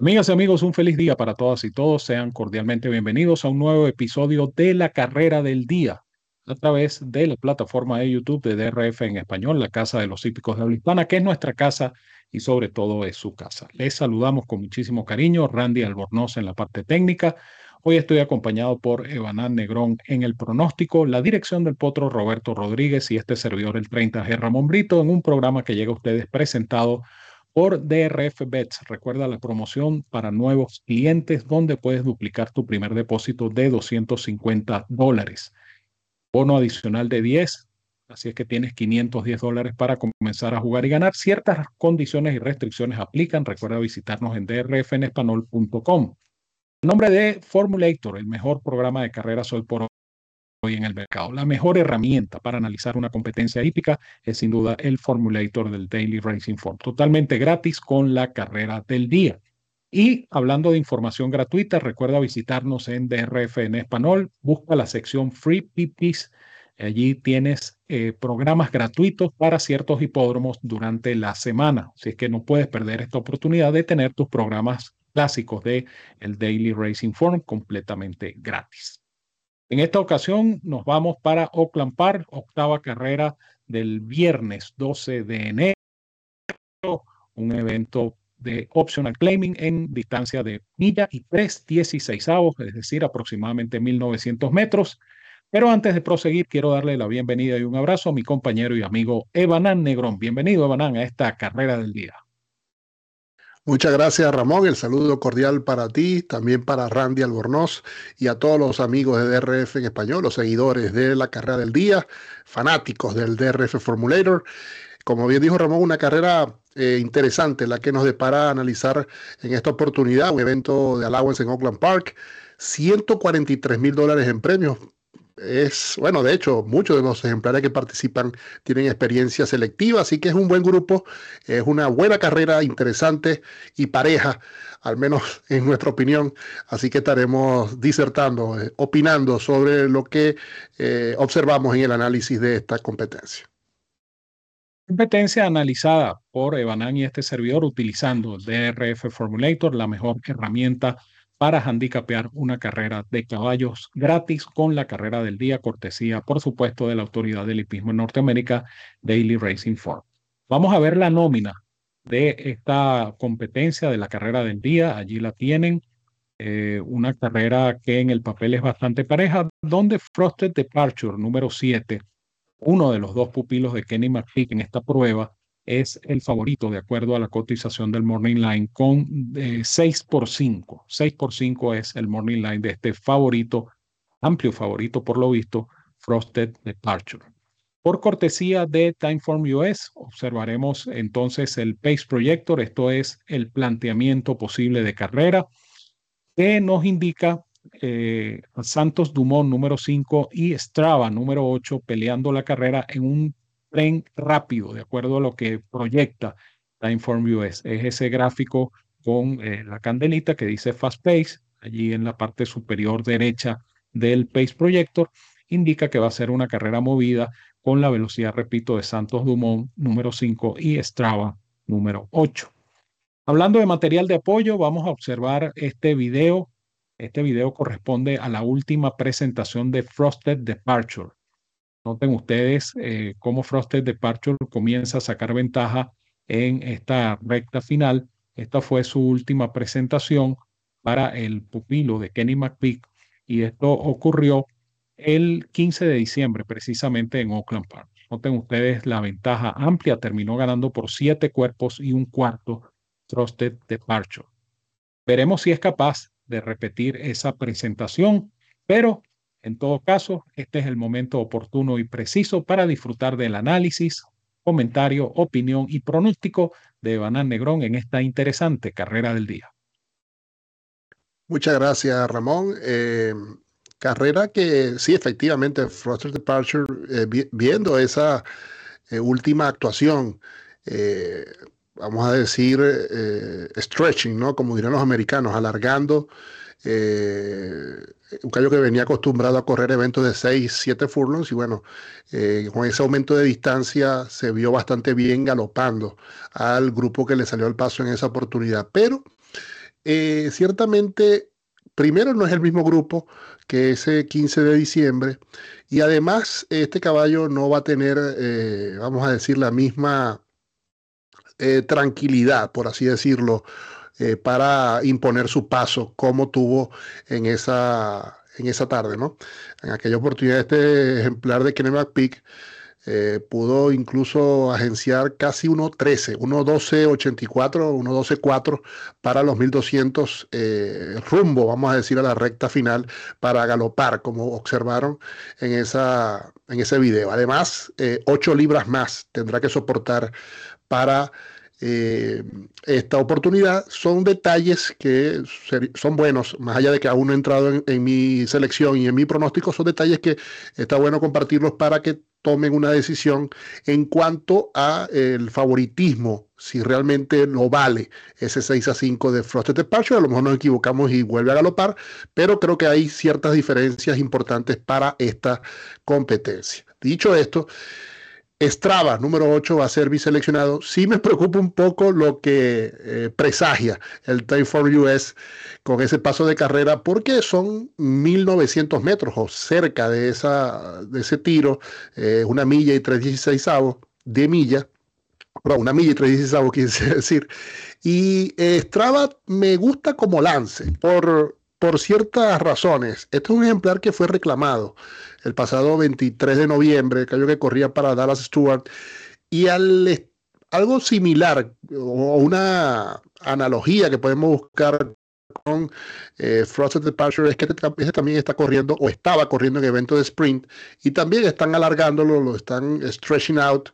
Amigas y amigos, un feliz día para todas y todos. Sean cordialmente bienvenidos a un nuevo episodio de la carrera del día a través de la plataforma de YouTube de DRF en español, la Casa de los Hípicos de Habla que es nuestra casa y sobre todo es su casa. Les saludamos con muchísimo cariño, Randy Albornoz en la parte técnica. Hoy estoy acompañado por Evanán Negrón en el pronóstico, la dirección del potro Roberto Rodríguez y este servidor el 30G Ramón Brito en un programa que llega a ustedes presentado DRF Bets. Recuerda la promoción para nuevos clientes donde puedes duplicar tu primer depósito de 250 dólares. Bono adicional de 10. Así es que tienes 510 dólares para comenzar a jugar y ganar. Ciertas condiciones y restricciones aplican. Recuerda visitarnos en drfenespanol.com. En nombre de Formulator, el mejor programa de carreras hoy por hoy en el mercado. La mejor herramienta para analizar una competencia hípica es sin duda el Formulator del Daily Racing Form, totalmente gratis con la carrera del día. Y hablando de información gratuita, recuerda visitarnos en DRF en español, busca la sección Free PPs. Allí tienes eh, programas gratuitos para ciertos hipódromos durante la semana. Así es que no puedes perder esta oportunidad de tener tus programas clásicos de el Daily Racing Form completamente gratis. En esta ocasión nos vamos para Oakland Park, octava carrera del viernes 12 de enero, un evento de optional claiming en distancia de milla y 3 avos, es decir, aproximadamente 1900 metros. Pero antes de proseguir, quiero darle la bienvenida y un abrazo a mi compañero y amigo Evanán Negrón. Bienvenido, Evanán, a esta carrera del día. Muchas gracias, Ramón. El saludo cordial para ti, también para Randy Albornoz y a todos los amigos de DRF en español, los seguidores de la carrera del día, fanáticos del DRF Formulator. Como bien dijo Ramón, una carrera eh, interesante la que nos depara analizar en esta oportunidad, un evento de allowance en Oakland Park. 143 mil dólares en premios es, bueno, de hecho, muchos de los ejemplares que participan tienen experiencia selectiva, así que es un buen grupo, es una buena carrera, interesante y pareja, al menos en nuestra opinión. Así que estaremos disertando, eh, opinando sobre lo que eh, observamos en el análisis de esta competencia. Competencia analizada por Evanán y este servidor utilizando el DRF Formulator, la mejor herramienta para handicapear una carrera de caballos gratis con la carrera del día, cortesía, por supuesto, de la Autoridad del Hipismo en Norteamérica, Daily Racing Form. Vamos a ver la nómina de esta competencia de la carrera del día. Allí la tienen. Eh, una carrera que en el papel es bastante pareja, donde Frosted Departure número 7, uno de los dos pupilos de Kenny McPhee en esta prueba, es el favorito de acuerdo a la cotización del Morning Line con 6 eh, por 5. 6 por 5 es el Morning Line de este favorito, amplio favorito por lo visto, Frosted Departure. Por cortesía de Timeform US, observaremos entonces el Pace Projector, esto es el planteamiento posible de carrera, que nos indica eh, Santos Dumont número 5 y Strava número 8 peleando la carrera en un tren rápido, de acuerdo a lo que proyecta la Inform US. Es ese gráfico con eh, la candelita que dice Fast Pace, allí en la parte superior derecha del Pace Projector, indica que va a ser una carrera movida con la velocidad, repito, de Santos Dumont número 5 y Strava número 8. Hablando de material de apoyo, vamos a observar este video. Este video corresponde a la última presentación de Frosted Departure. Noten ustedes eh, cómo Frosted Departure comienza a sacar ventaja en esta recta final. Esta fue su última presentación para el pupilo de Kenny McPeak y esto ocurrió el 15 de diciembre, precisamente en Oakland Park. Noten ustedes la ventaja amplia, terminó ganando por siete cuerpos y un cuarto Frosted Departure. Veremos si es capaz de repetir esa presentación, pero en todo caso, este es el momento oportuno y preciso para disfrutar del análisis, comentario, opinión y pronóstico de Banán Negrón en esta interesante carrera del día. Muchas gracias, Ramón. Eh, carrera que sí, efectivamente, Foster Departure, eh, viendo esa eh, última actuación, vamos a decir, stretching, ¿no? Como dirían los americanos, alargando eh, un caballo que venía acostumbrado a correr eventos de 6, 7 furlongs y bueno, eh, con ese aumento de distancia se vio bastante bien galopando al grupo que le salió al paso en esa oportunidad. Pero eh, ciertamente, primero no es el mismo grupo que ese 15 de diciembre y además este caballo no va a tener, vamos a decir, la misma tranquilidad, por así decirlo, para imponer su paso como tuvo en esa, en esa tarde, ¿no? En aquella oportunidad este ejemplar de Kenny McPeak eh, pudo incluso agenciar casi 1.13, 1.12.84, 1.12.4 para los 1200 eh, rumbo, vamos a decir, a la recta final para galopar, como observaron en, esa, en ese video. Además, 8 eh, libras más tendrá que soportar para esta oportunidad son detalles que son buenos, más allá de que aún no he entrado en, en, mi selección y en mi pronóstico, son detalles que está bueno compartirlos para que tomen una decisión en cuanto a el favoritismo, si realmente lo vale ese 6 a 5 de Frosted Departure. A lo mejor nos equivocamos y vuelve a galopar, pero creo que hay ciertas diferencias importantes para esta competencia. Dicho esto, Strava, número 8, va a ser biseleccionado. Sí me preocupa un poco lo que eh, presagia el Time for US con ese paso de carrera, porque son 1900 metros o cerca de, esa, de ese tiro, eh, una milla y 316 avos de milla, una milla y 316 avos, quise decir. Y eh, Strava me gusta como lance por, por ciertas razones. Este es un ejemplar que fue reclamado el pasado 23 de noviembre, creo que corría para Dallas Stewart, y al, algo similar o una analogía que podemos buscar con eh, Frosted Departure es que este, este, también está corriendo o estaba corriendo en evento de sprint y también están alargándolo, lo están stretching out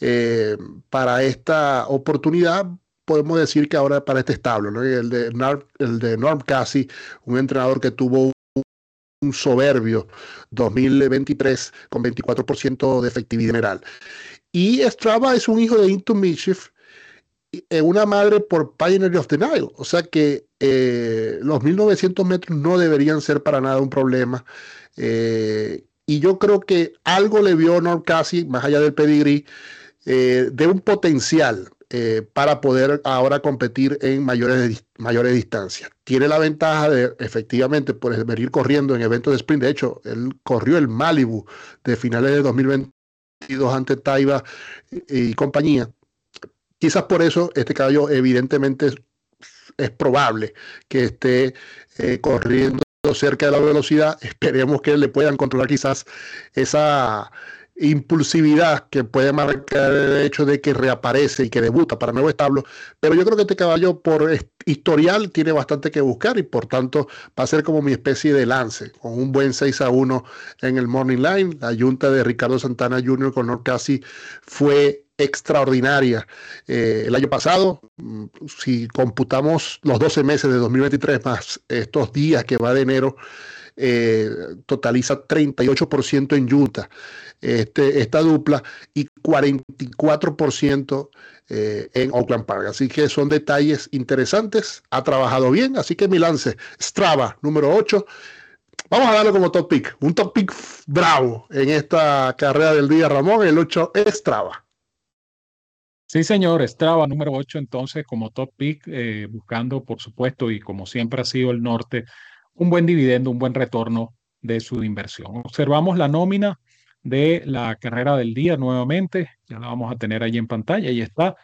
eh, para esta oportunidad. Podemos decir que ahora para este establo, el, de Norm, el de Norm Cassie, un entrenador que tuvo un soberbio 2023 con 24% de efectividad general. Y Strava es un hijo de Into Mischief, eh, una madre por Pioneer of Nile. O sea que eh, los 1900 metros no deberían ser para nada un problema. Eh, y yo creo que algo le vio Norm Cassie, más allá del pedigrí, de un potencial eh, para poder ahora competir en mayores, mayores distancias. Tiene la ventaja de efectivamente por venir corriendo en eventos de sprint. De hecho, él corrió el Malibu de finales de 2022 ante Taiba y, compañía. Quizás por eso este caballo evidentemente es, probable que esté eh, corriendo cerca de la velocidad. Esperemos que le puedan controlar quizás esa impulsividad que puede marcar el hecho de que reaparece y que debuta para nuevo establo, pero yo creo que este caballo por historial tiene bastante que buscar y por tanto va a ser como mi especie de lance, con un buen 6 a 1 en el Morning Line. La junta de Ricardo Santana Jr. con Norcasi fue extraordinaria. Eh, el año pasado, mm, si computamos los 12 meses de 2023 más estos días que va de enero, eh, totaliza 38% en Junta este, esta dupla y 44% eh, en Oakland Park. Así que son detalles interesantes. Ha trabajado bien, así que mi lance, Strava, número 8. Vamos a darle como top pick, un top pick bravo en esta carrera del día, Ramón. El 8 es Strava. Sí, señor, Strava número 8 entonces como top pick, eh, buscando por supuesto y como siempre ha sido el norte, un buen dividendo, un buen retorno de su inversión. Observamos la nómina de la carrera del día nuevamente. Ya la vamos a tener ahí en pantalla y está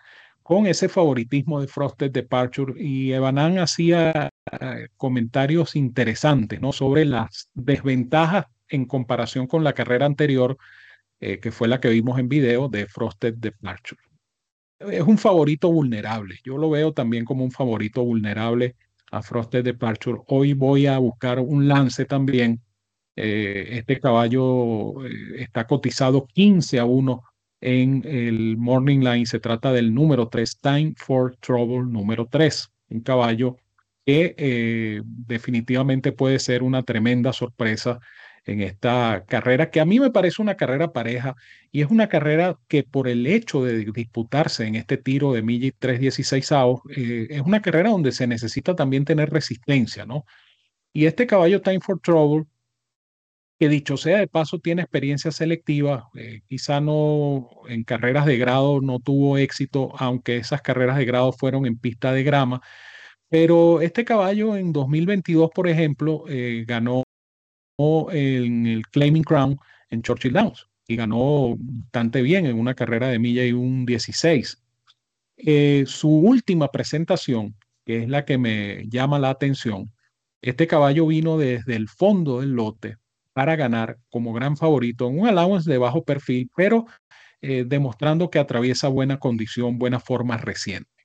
con ese favoritismo de Frosted Departure. Y Evanan hacía eh, comentarios interesantes ¿no? sobre las desventajas en comparación con la carrera anterior, eh, que fue la que vimos en video de Frosted Departure. Es un favorito vulnerable. Yo lo veo también como un favorito vulnerable a Frosted Departure. Hoy voy a buscar un lance también eh, este caballo eh, está cotizado 15 a 1 en el Morning Line. Se trata del número 3, Time for Trouble número 3. Un caballo que eh, definitivamente puede ser una tremenda sorpresa en esta carrera, que a mí me parece una carrera pareja y es una carrera que por el hecho de disputarse en este tiro de milla y 316 eh, es una carrera donde se necesita también tener resistencia, ¿no? Y este caballo Time for Trouble que dicho sea de paso tiene experiencia selectiva, eh, quizá no en carreras de grado no tuvo éxito, aunque esas carreras de grado fueron en pista de grama, Pero este caballo en 2022, por ejemplo, eh, ganó en el Claiming Crown en Churchill Downs y ganó bastante bien en una carrera de milla y un 16. Eh, su última presentación, que es la que me llama la atención, este caballo vino desde el fondo del lote para ganar como gran favorito en un allowance de bajo perfil, pero eh, demostrando que atraviesa buena condición, buena forma reciente.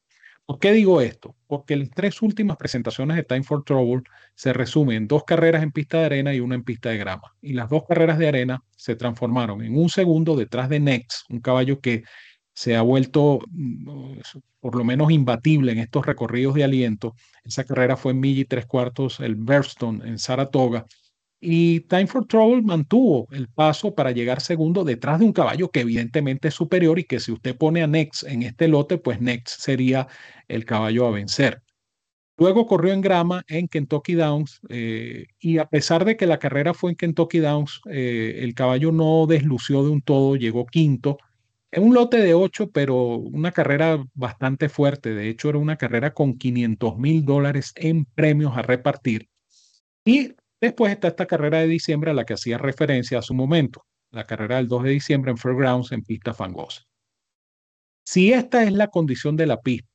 ¿Por qué digo esto? Porque las tres últimas presentaciones de Time for Trouble se resumen en dos carreras en pista de arena y una en pista de grama. Y las dos carreras de arena se transformaron en un segundo detrás de Next, un caballo que se ha vuelto mm, por lo menos imbatible en estos recorridos de aliento. Esa carrera fue en milla y tres cuartos, el Burston en Saratoga. Y Time for Trouble mantuvo el paso para llegar segundo detrás de un caballo que evidentemente es superior y que si usted pone a Next en este lote, pues Next sería el caballo a vencer. Luego corrió en grama en Kentucky Downs eh, y a pesar de que la carrera fue en Kentucky Downs, eh, el caballo no deslució de un todo, llegó quinto en un lote de ocho, pero una carrera bastante fuerte. De hecho, era una carrera con 500 mil dólares en premios a repartir. Y después está esta carrera de diciembre a la que hacía referencia a su momento, la carrera del 2 de diciembre en Fairgrounds en pista fangosa. Si esta es la condición de la pista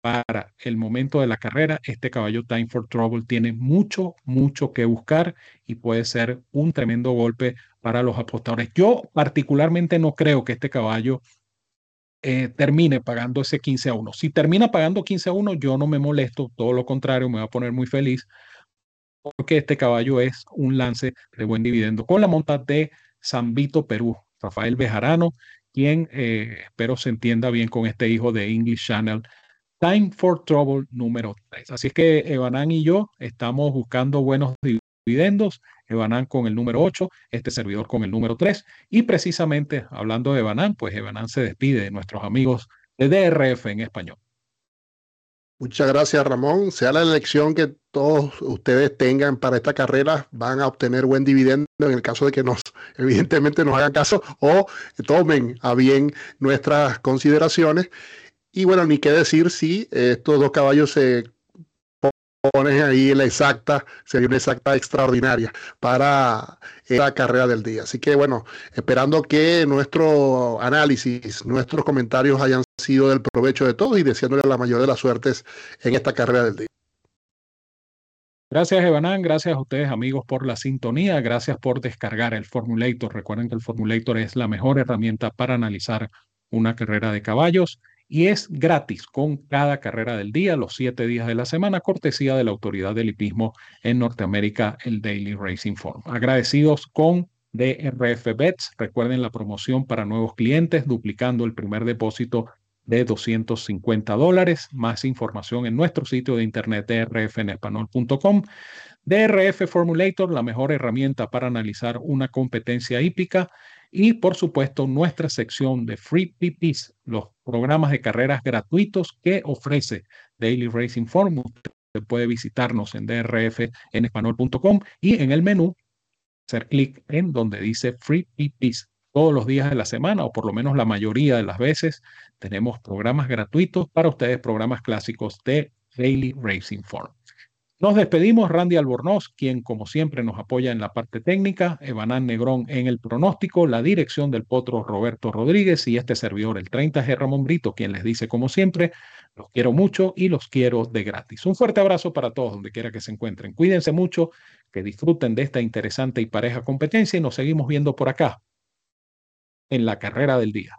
para el momento de la carrera, este caballo Time for Trouble tiene mucho, mucho que buscar y puede ser un tremendo golpe para los apostadores. Yo particularmente no creo que este caballo eh, termine pagando ese 15 a 1. Si termina pagando 15 a 1, yo no me molesto, todo lo contrario, me va a poner muy feliz porque este caballo es un lance de buen dividendo con la monta de San Vito, Perú. Rafael Bejarano, quien eh, espero se entienda bien con este hijo de English Channel Time for Trouble número 3. Así es que Evanán y yo estamos buscando buenos dividendos. Evanán con el número 8, este servidor con el número 3. Y precisamente hablando de Evanán, pues Evanán se despide de nuestros amigos de DRF en español. Muchas gracias, Ramón. Sea la elección que todos ustedes tengan para esta carrera, van a obtener buen dividendo en el caso de que nos, evidentemente, nos hagan caso o tomen a bien nuestras consideraciones. Y bueno, ni qué decir si estos dos caballos se ponen ahí la exacta, sería una exacta extraordinaria para la carrera del día. Así que bueno, esperando que nuestro análisis, nuestros comentarios hayan sido del provecho de todos y deseándole la mayor de las suertes en esta carrera del día. Gracias, Evanán. Gracias a ustedes, amigos, por la sintonía. Gracias por descargar el Formulator. Recuerden que el Formulator es la mejor herramienta para analizar una carrera de caballos y es gratis con cada carrera del día, los siete días de la semana, cortesía de la autoridad del hipismo en Norteamérica, el Daily Racing Form. Agradecidos con DRF Bets. Recuerden la promoción para nuevos clientes, duplicando el primer depósito de 250 dólares. Más información en nuestro sitio de internet drfenespanol.com. DRF Formulator, la mejor herramienta para analizar una competencia hípica y por supuesto nuestra sección de Free PPs, los programas de carreras gratuitos que ofrece Daily Racing Forum. Usted puede visitarnos en drfenespanol.com y en el menú hacer clic en donde dice Free PPs. Todos los días de la semana, o por lo menos la mayoría de las veces, tenemos programas gratuitos para ustedes, programas clásicos de Daily Racing Forum. Nos despedimos, Randy Albornoz, quien como siempre nos apoya en la parte técnica, Evanán Negrón en el pronóstico, la dirección del potro Roberto Rodríguez y este servidor, el 30G Ramón Brito, quien les dice como siempre, los quiero mucho y los quiero de gratis. Un fuerte abrazo para todos, donde quiera que se encuentren. Cuídense mucho, que disfruten de esta interesante y pareja competencia y nos seguimos viendo por acá en la carrera del día.